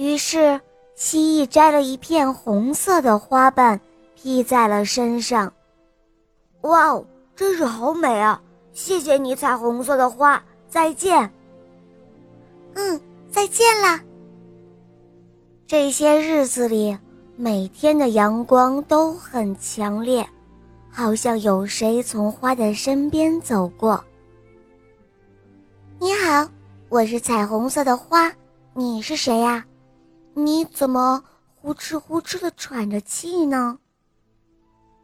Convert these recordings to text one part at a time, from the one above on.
于是，蜥蜴摘了一片红色的花瓣，披在了身上。哇哦，真是好美啊！谢谢你，彩虹色的花。再见。嗯，再见啦。这些日子里，每天的阳光都很强烈，好像有谁从花的身边走过。你好，我是彩虹色的花，你是谁呀？你怎么呼哧呼哧的喘着气呢？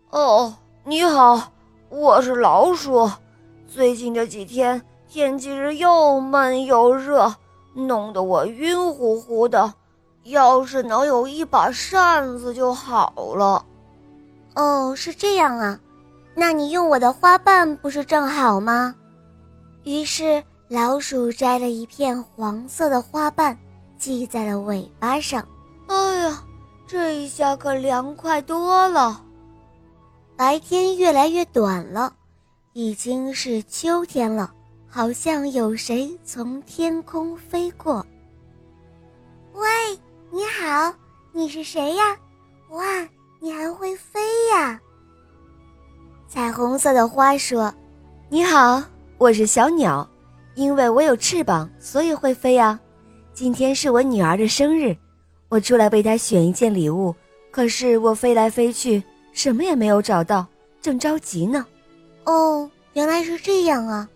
哦，你好，我是老鼠。最近这几天天气是又闷又热，弄得我晕乎乎的。要是能有一把扇子就好了。哦，是这样啊，那你用我的花瓣不是正好吗？于是老鼠摘了一片黄色的花瓣，系在了尾巴上。哎呀，这一下可凉快多了。白天越来越短了。已经是秋天了，好像有谁从天空飞过。喂，你好，你是谁呀？哇，你还会飞呀！彩虹色的花说：“你好，我是小鸟，因为我有翅膀，所以会飞呀。今天是我女儿的生日，我出来为她选一件礼物，可是我飞来飞去，什么也没有找到，正着急呢。”哦，原来是这样啊！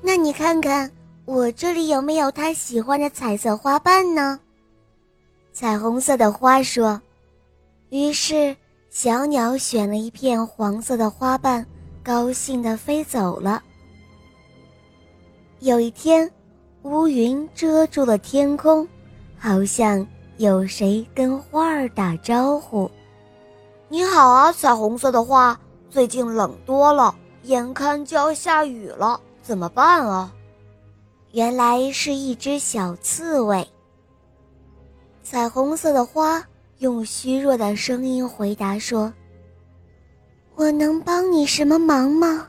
那你看看我这里有没有她喜欢的彩色花瓣呢？彩虹色的花说。于是小鸟选了一片黄色的花瓣，高兴地飞走了。有一天，乌云遮住了天空，好像有谁跟花儿打招呼：“你好啊，彩虹色的花，最近冷多了。”眼看就要下雨了，怎么办啊？原来是一只小刺猬。彩虹色的花用虚弱的声音回答说：“我能帮你什么忙吗？”